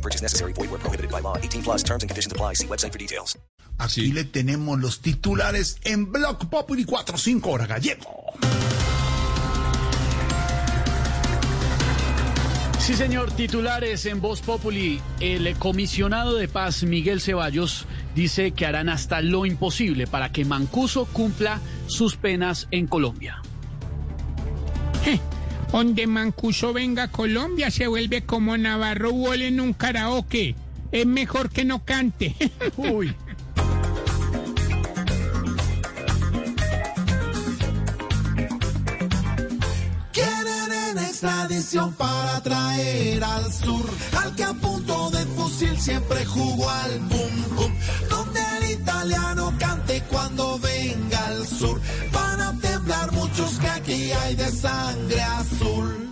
No purchase necessary. Void where prohibited by law. 18 plus terms and conditions apply. See website for details. Aquí le tenemos los titulares en Block Populi 4-5 hora gallego. Sí, señor. Titulares en Voz Populi. El comisionado de paz, Miguel Ceballos, dice que harán hasta lo imposible para que Mancuso cumpla sus penas en Colombia. Donde Mancuso venga a Colombia se vuelve como Navarro Wall en un karaoke. Es mejor que no cante. Uy. Quieren en extradición para traer al sur al que a punto de fusil siempre jugó al pum pum. Donde el italiano cante cuando venga al sur. Aquí hay de sangre azul.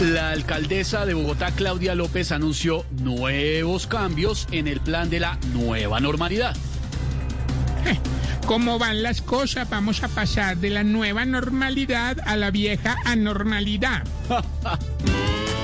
La alcaldesa de Bogotá, Claudia López, anunció nuevos cambios en el plan de la nueva normalidad. ¿Cómo van las cosas? Vamos a pasar de la nueva normalidad a la vieja anormalidad.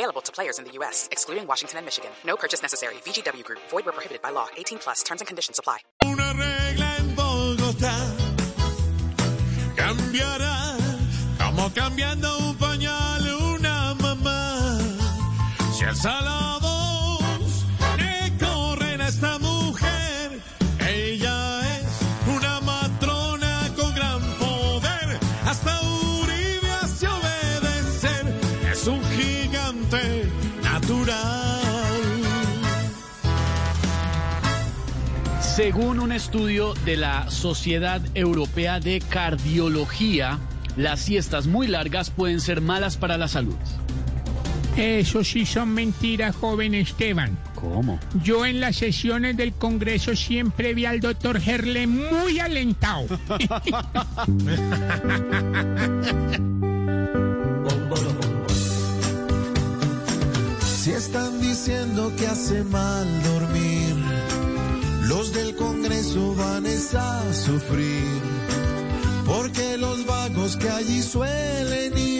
Available to players in the U.S., excluding Washington and Michigan. No purchase necessary. VGW Group. Void where prohibited by law. 18 plus. Terms and conditions apply. Una regla en Bogotá cambiará como cambiando un pañal una mamá. Si alza la voz, le corren a esta mujer. Ella es una matrona con gran poder. Hasta Uribe hace obedecer. Es un gigante natural. Según un estudio de la Sociedad Europea de Cardiología, las siestas muy largas pueden ser malas para la salud. Eso sí son mentiras, joven Esteban. ¿Cómo? Yo en las sesiones del Congreso siempre vi al doctor Gerle muy alentado. Si están diciendo que hace mal dormir, los del Congreso van es a sufrir. Porque los vagos que allí suelen ir,